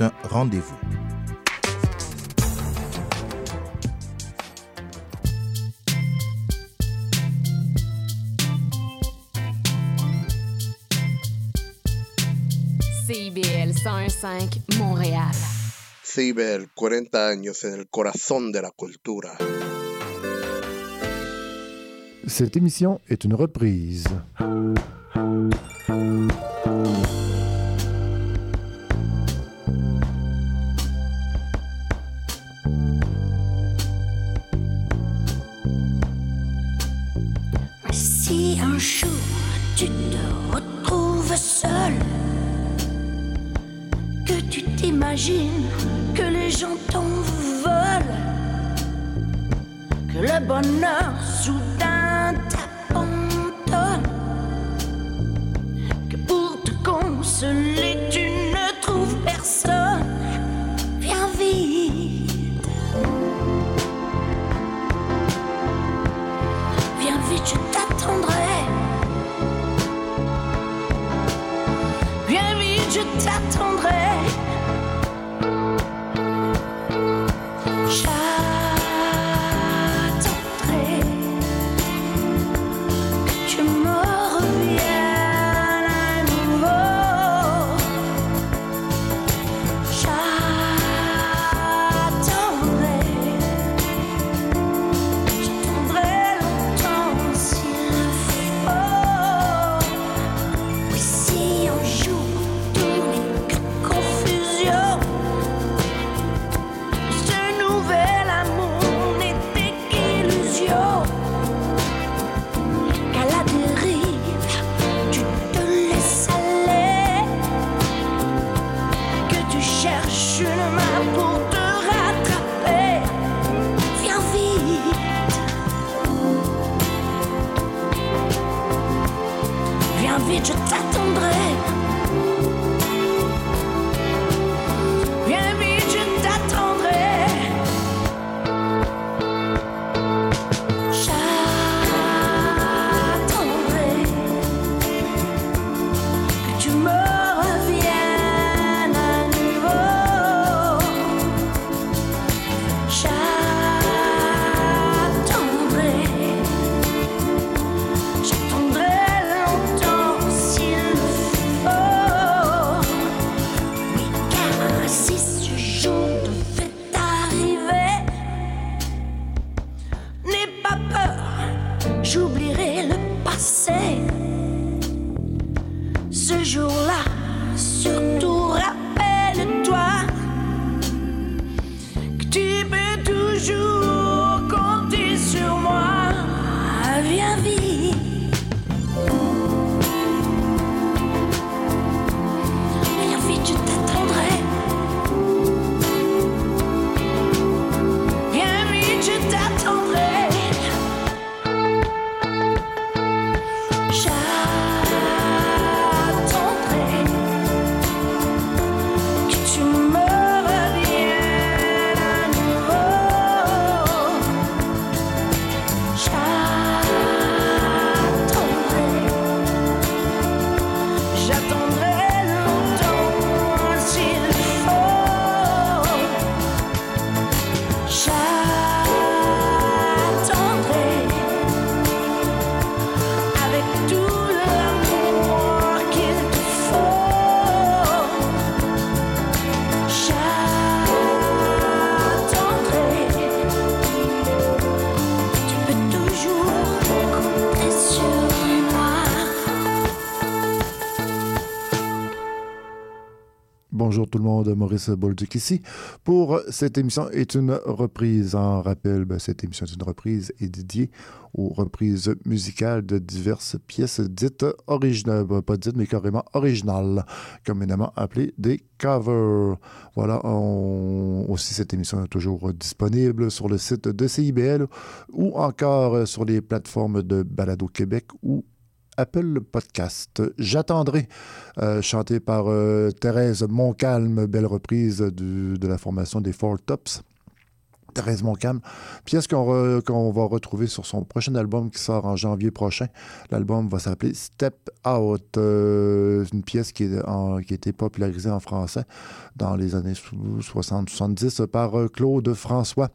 un rendez-vous. CIBL 105 Montréal. CIBL, 40 años en el corazón de la cultura. Cette émission est une reprise. se j'oublierai le passé. Monde, Maurice Bolduc ici. Pour cette émission est une reprise. En rappel, ben, cette émission est une reprise et dédiée aux reprises musicales de diverses pièces dites originales, Ben, pas dites mais carrément originales, communément appelées des covers. Voilà, aussi cette émission est toujours disponible sur le site de CIBL ou encore sur les plateformes de Balado Québec ou Apple Podcast. J'attendrai, euh, chanté par euh, Thérèse Montcalm, belle reprise de la formation des Four Tops. Thérèse Montcalm. Pièce qu'on va retrouver sur son prochain album qui sort en janvier prochain? L'album va s'appeler Step Out. Euh, une pièce qui, est a été popularisée en français dans les années 60-70 par euh, Claude François.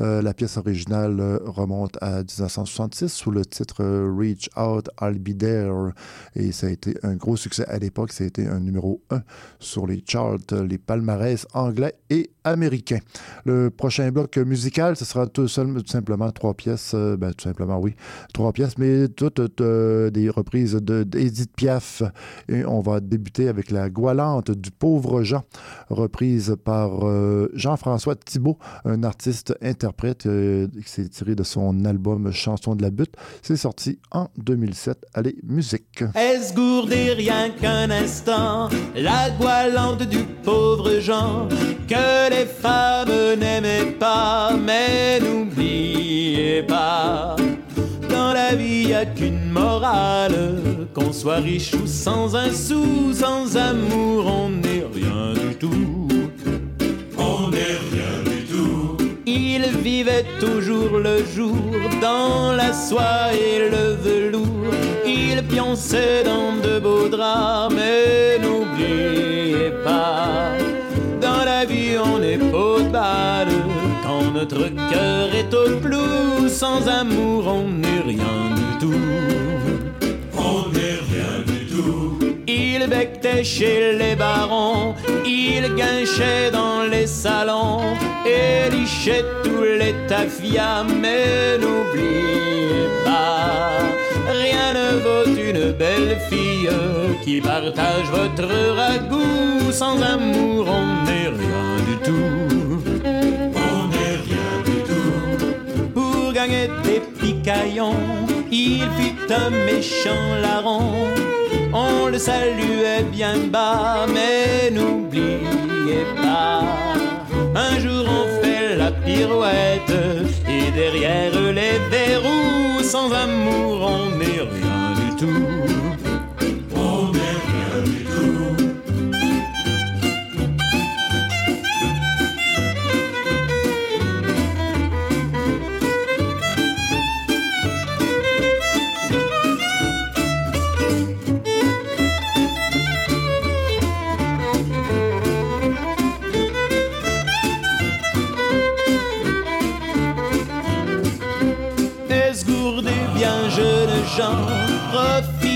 Euh, la pièce originale remonte à 1966 sous le titre Reach Out, I'll Be There. Et ça a été un gros succès à l'époque. Ça a été un numéro 1 sur les charts, les palmarès anglais et américains. Le prochain bloc musical, ce sera tout, seul, tout simplement trois pièces. Euh, ben, tout simplement, oui, trois pièces, mais toutes euh, des reprises d'Edith Piaf. Et on va débuter avec La Goualante du pauvre Jean, reprise par euh, Jean-François Thibault, un artiste interprète qui s'est tiré de son album Chanson de la butte. C'est sorti en 2007. Allez, musique. Rien qu'un instant, la du pauvre Jean, que les femmes n'aimaient pas, mais n'oubliez pas. Dans la vie, y a qu'une morale, qu'on soit riche ou sans un sou, sans amour, on n'est rien du tout. On n'est rien du tout. Il vivait toujours le jour dans la soie et le velours. Il pionçait dans de beaux draps, mais n'oubliez pas vie, on est peau de balle. Notre cœur est au plou, sans amour, on n'est rien du tout. On n'est rien du tout. Il bectait chez les barons, il guinchait dans les salons, et lichait tous les tafias, mais n'oubliez pas, rien ne vaut une belle fille qui partage votre ragoût. Sans amour, on n'est rien du tout. Picaillons, il fut un méchant larron. On le saluait bien bas, mais n'oubliez pas. Un jour on fait la pirouette et derrière les verrous, sans amour on n'est rien du tout. De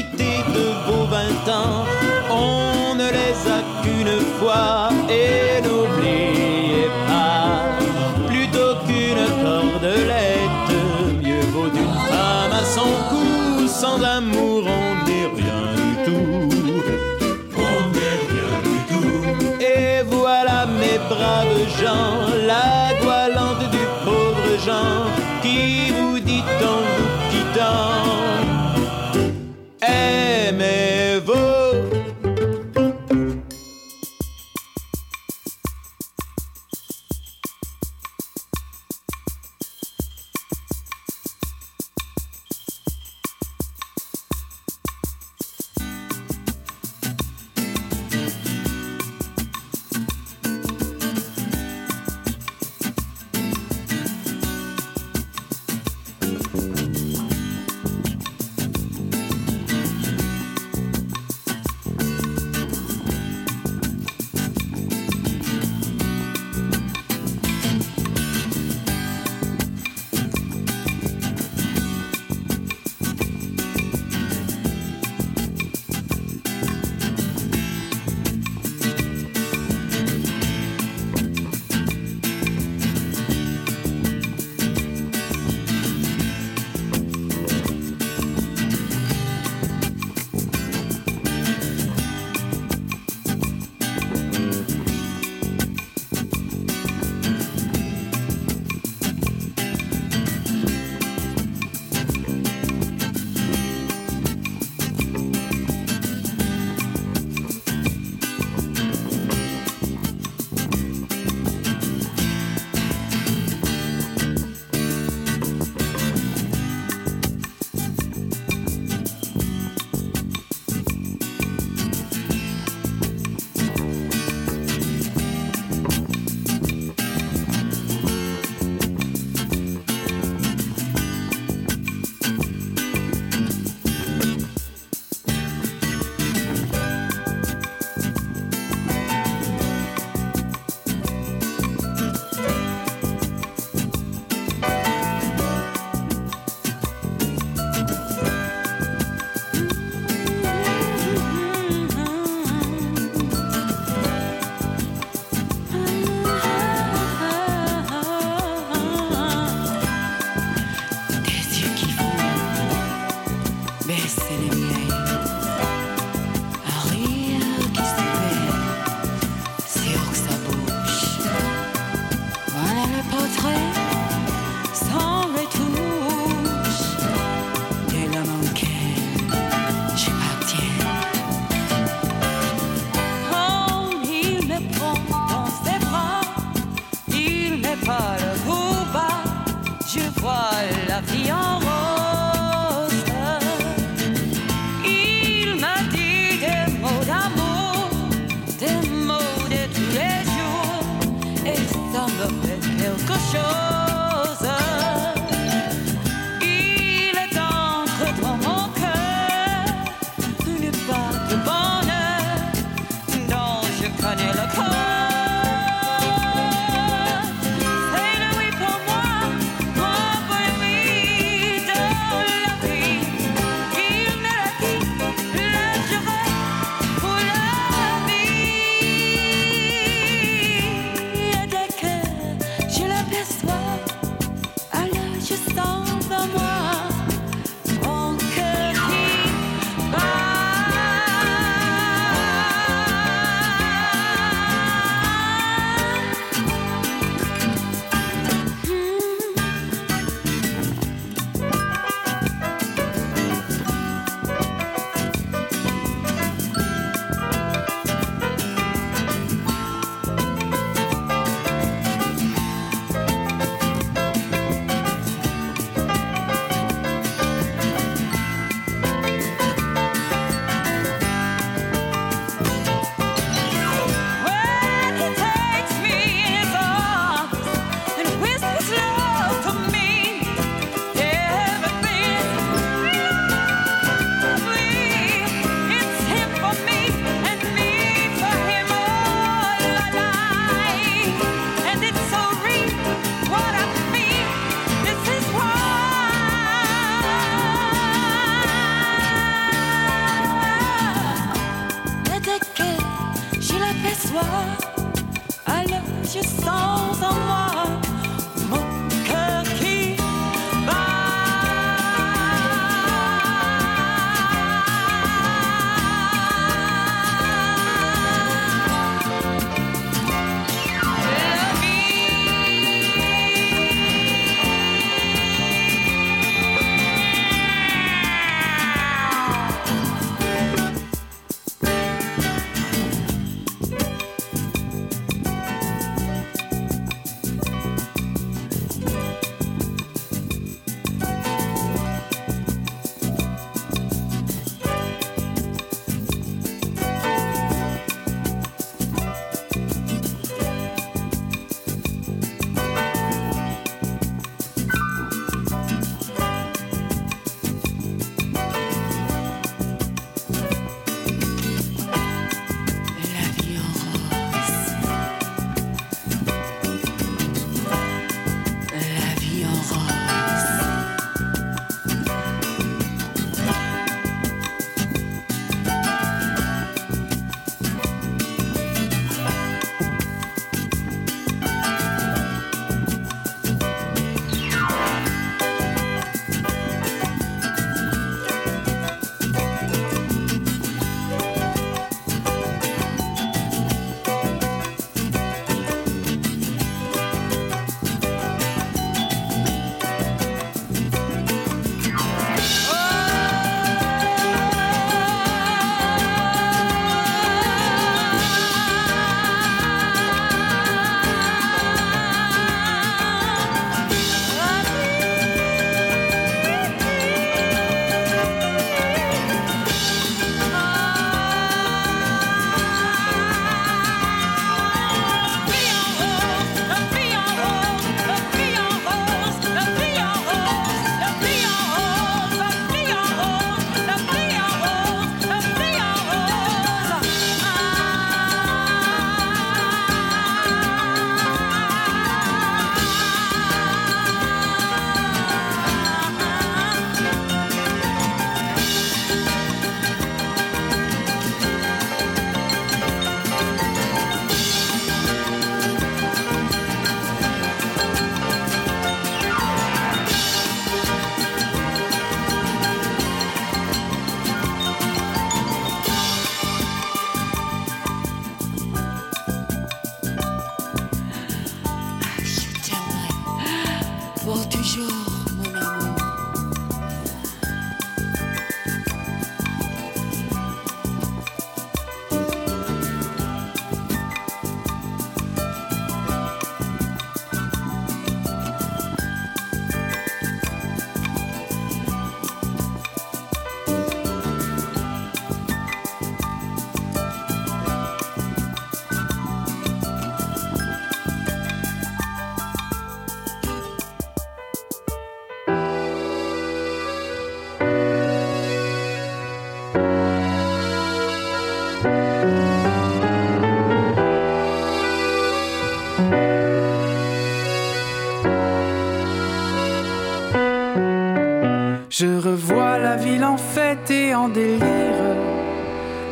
en délire,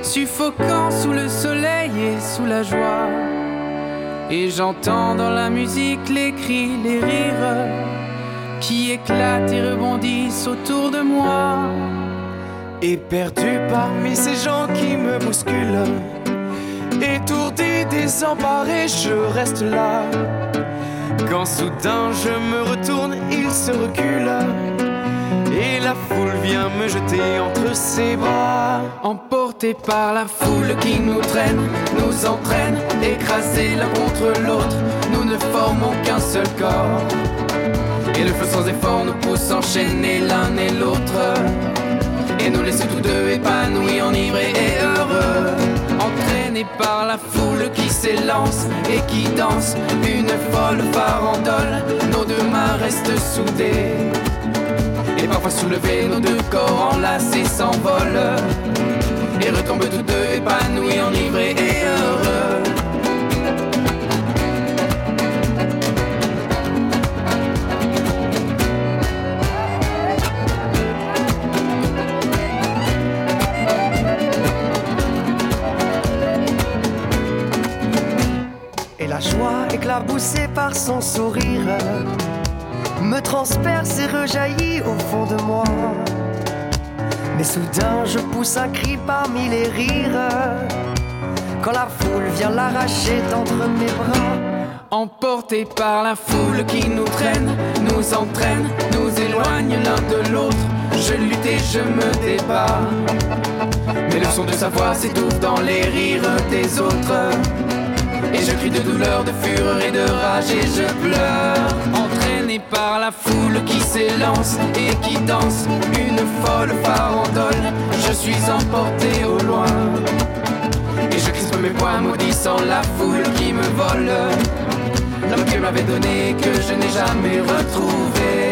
suffocant sous le soleil et sous la joie. Et j'entends dans la musique les cris, les rires qui éclatent et rebondissent autour de moi. Et perdu parmi ces gens qui me bousculent, étourdi, désemparé, je reste là. Quand soudain je me retourne, il se recule. La foule vient me jeter entre ses bras. Emportés par la foule qui nous traîne, nous entraîne, écrasés l'un contre l'autre, nous ne formons qu'un seul corps. Et le feu sans effort nous pousse enchaîner l'un et l'autre. Et nous laisse tous deux épanouis, enivrés et heureux. Entraînés par la foule qui s'élance et qui danse, une folle farandole, nos deux mains restent soudées. Et parfois soulevés, nos deux corps enlacés s'envolent. Et retombent tous deux épanouis, enivrés et heureux. Et la joie éclaboussée par son sourire me transperce et rejaillit au fond de moi. Mais soudain je pousse un cri parmi les rires quand la foule vient l'arracher d'entre mes bras. Emportés par la foule qui nous traîne, nous entraîne, nous éloigne l'un de l'autre. Je lutte et je me débat. Mais le son de sa voix s'étouffe dans les rires des autres. Et je crie de douleur, de fureur et de rage et je pleure. Par la foule qui s'élance et qui danse, une folle farandole. Je suis emporté au loin. Et je crispe mes poings maudissant la foule qui me vole. L'homme que m'avait donné que je n'ai jamais retrouvé.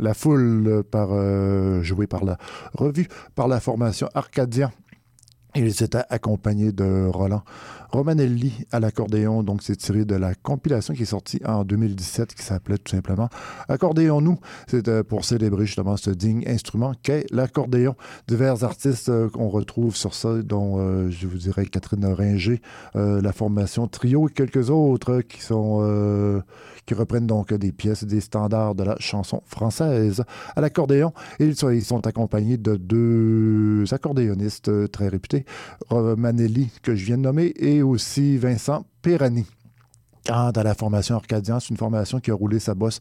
La foule, par, euh, jouée par la revue, par la formation Arcadien. Ils étaient accompagnés de Roland Romanelli à l'accordéon. Donc, c'est tiré de la compilation qui est sortie en 2017 qui s'appelait tout simplement Accordéon-nous. C'était pour célébrer justement ce digne instrument qu'est l'accordéon. Divers artistes euh, qu'on retrouve sur ça, dont euh, je vous dirais Catherine Ringer, euh, la formation Trio et quelques autres qui sont euh, qui reprennent donc des pièces, des standards de la chanson française à l'accordéon. Et ils sont, ils sont accompagnés de deux accordéonistes euh, très réputés, Romanelli, que je viens de nommer, et aussi Vincent Perani. Quant à la formation Arcadien, c'est une formation qui a roulé sa bosse,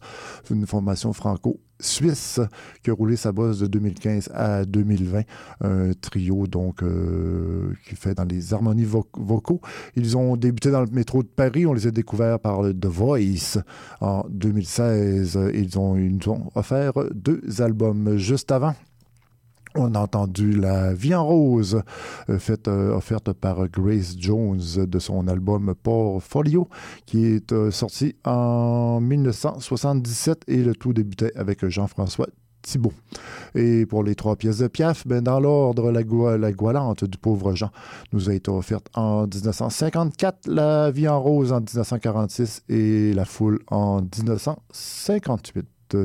une formation franco-suisse qui a roulé sa bosse de 2015 à 2020. Un trio donc euh, qui fait dans les harmonies vo- vocaux. Ils ont débuté dans le métro de Paris. On les a découverts par le The Voice en 2016. Ils, ont, ils nous ont offert deux albums juste avant. On a entendu La vie en rose, euh, euh, offerte par Grace Jones de son album Portfolio, qui est euh, sorti en 1977 et le tout débutait avec Jean-François Thibault. Et pour les trois pièces de Piaf, ben dans l'ordre, la, la Goualante du pauvre Jean nous a été offerte en 1954, La vie en rose en 1946 et La foule en 1958.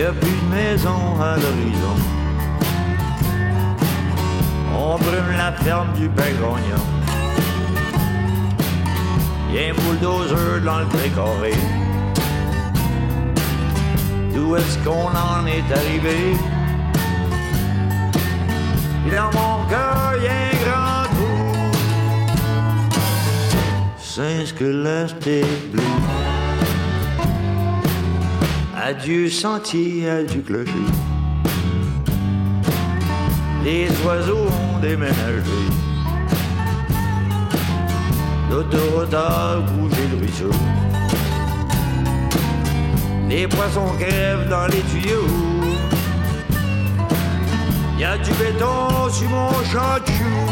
Y a plus de maison à l'horizon. On brume la ferme du Bergognon. Y a un bulldozer dans le précaré. D'où est-ce qu'on en est arrivé? Et dans mon cœur, y a un grand trou. C'est ce que l'Est est. Adieu sentier, adieu clocher. Les oiseaux ont déménagé. L'autoroute a bougé le ruisseau. Les poissons crèvent dans les tuyaux. Y a du béton sur mon champ de choux.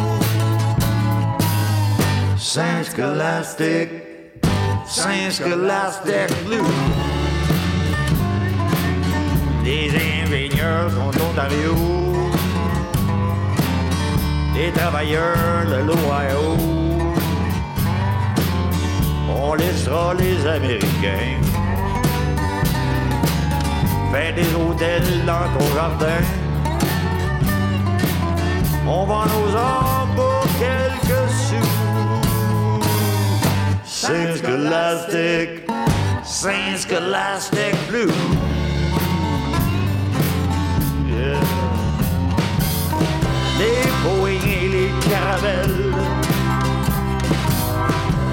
Saint-Scholastic, Saint-Scholastic Blue. Les ingénieurs sont Ontario. Les travailleurs de l'Ohio. On laissera les Américains faire des hôtels dans ton jardin. On vend nos arbres pour quelques sous. Saint-Scholastic, Saint-Scholastic Blue. Les Boeing et les caravelles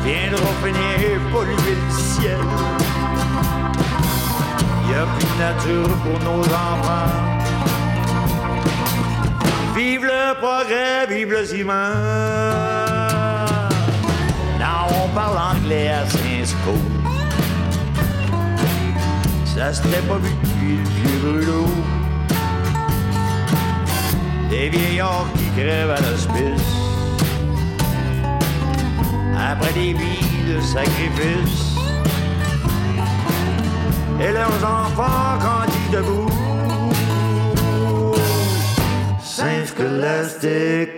viendront finir polluer le ciel. Y a plus de nature pour nos enfants. Vive le progrès, vive le ciment. Now on parle anglais à Saint-Sco. Ça s'était pas vu depuis le vieux. Des vieillards qui crèvent à l'hospice. Après des vies de sacrifice. Et leurs enfants grandissent debout. Saint-Scholastic,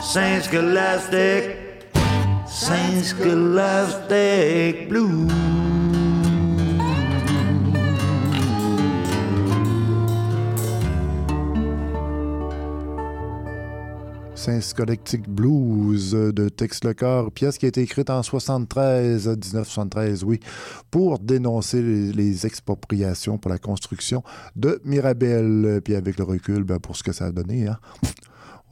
Saint-Scholastic, Saint-Scholastic Blue. Saint-Scholastic Blues de Tex Lecor, pièce qui a été écrite en 73, 1973, oui, pour dénoncer les, les expropriations pour la construction de Mirabel. Puis avec le recul, ben, pour ce que ça a donné, hein,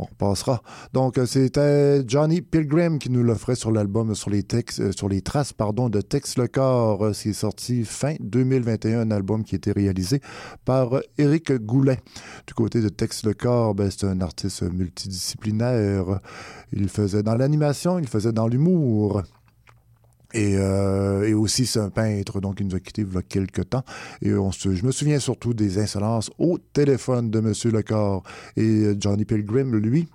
on repassera. Donc, euh, c'était Johnny Pilgrim qui nous l'offrait sur l'album, sur les euh, sur les traces, pardon, de Tex le Corps. Euh, C'est sorti fin 2021, un album qui a été réalisé par euh, Éric Goulet. Du côté de Tex le Corps, ben, c'est un artiste multidisciplinaire. Il faisait dans l'animation, il faisait dans l'humour. Et, euh, et aussi, c'est un peintre, donc il nous a quittés il y a quelques temps. Et je me souviens surtout des insolences au téléphone de Monsieur Lecor. Et euh, Johnny Pilgrim, lui,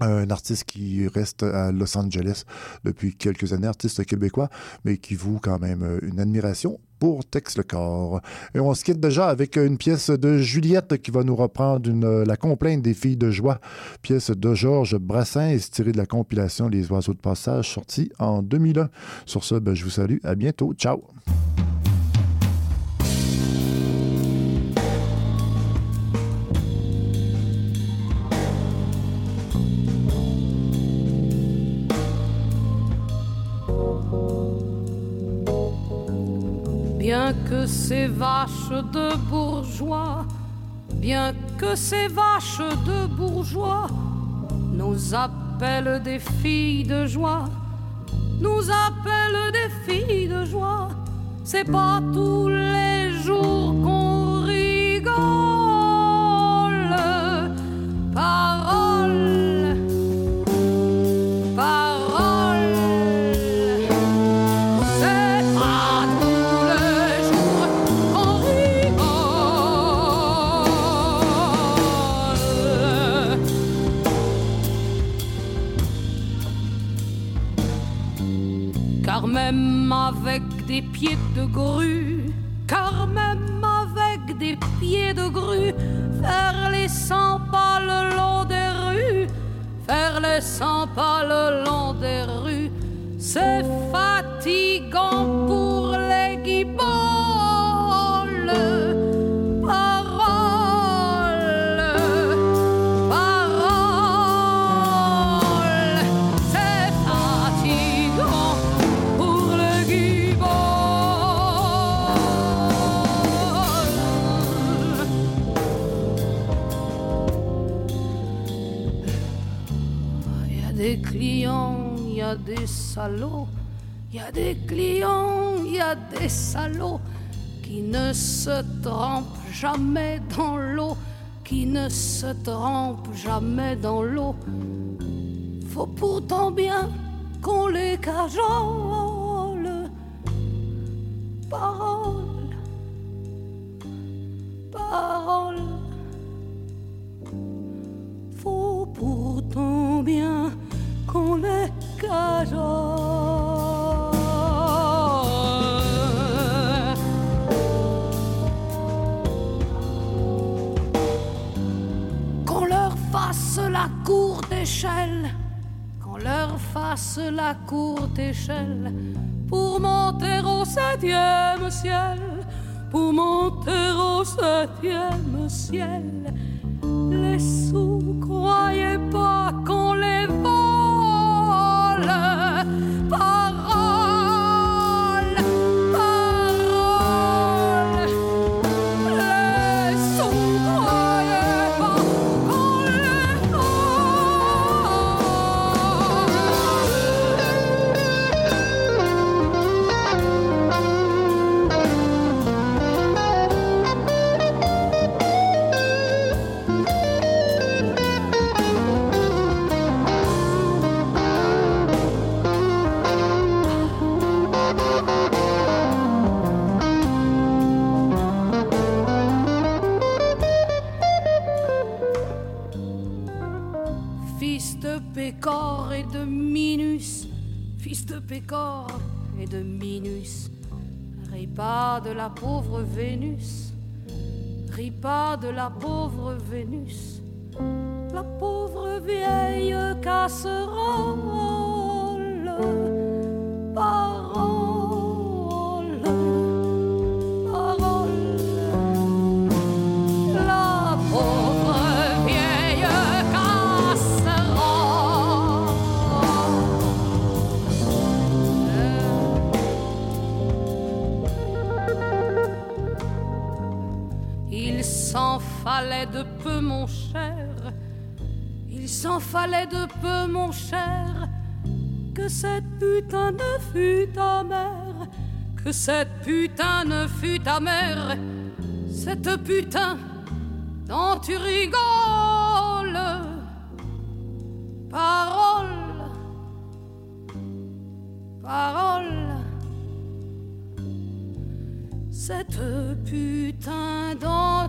un artiste qui reste à Los Angeles depuis quelques années, artiste québécois, mais qui voue quand même euh, une admiration pour Tex le corps. Et on se quitte déjà avec une pièce de Juliette qui va nous reprendre la complainte des filles de joie, pièce de Georges Brassens tirée de la compilation Les oiseaux de passage sortie en 2001. Sur ce, ben, je vous salue, à bientôt, ciao. Bien que ces vaches de bourgeois, bien que ces vaches de bourgeois nous appellent des filles de joie, nous appellent des filles de joie, c'est pas tous les jours des pieds de grue, car même avec des pieds de grue, faire les cent pas le long des rues, faire les cent pas le long des rues, c'est fatigant pour les il y a des clients, il y a des salauds qui ne se trempe jamais dans l'eau, qui ne se trempe jamais dans l'eau. Faut pourtant bien qu'on les cajole. Courte échelle, qu'on leur fasse la courte échelle pour monter au septième ciel, pour monter au septième ciel. Les sous, de Minus, fils de Pécor et de Minus, ris pas de la pauvre Vénus, ris pas de la pauvre Vénus, la pauvre vieille casserole. Parole, fallait de peu, mon cher. Il s'en fallait de peu, mon cher, que cette putain ne fût ta mère, que cette putain ne fût ta mère, cette putain dont tu rigoles. Parole, parole, cette putain dont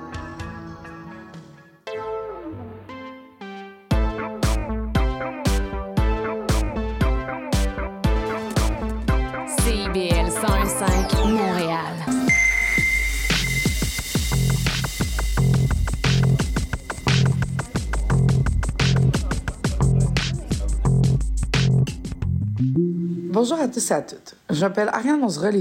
Bonjour à tous et à toutes. Je m'appelle Ariane Monzerel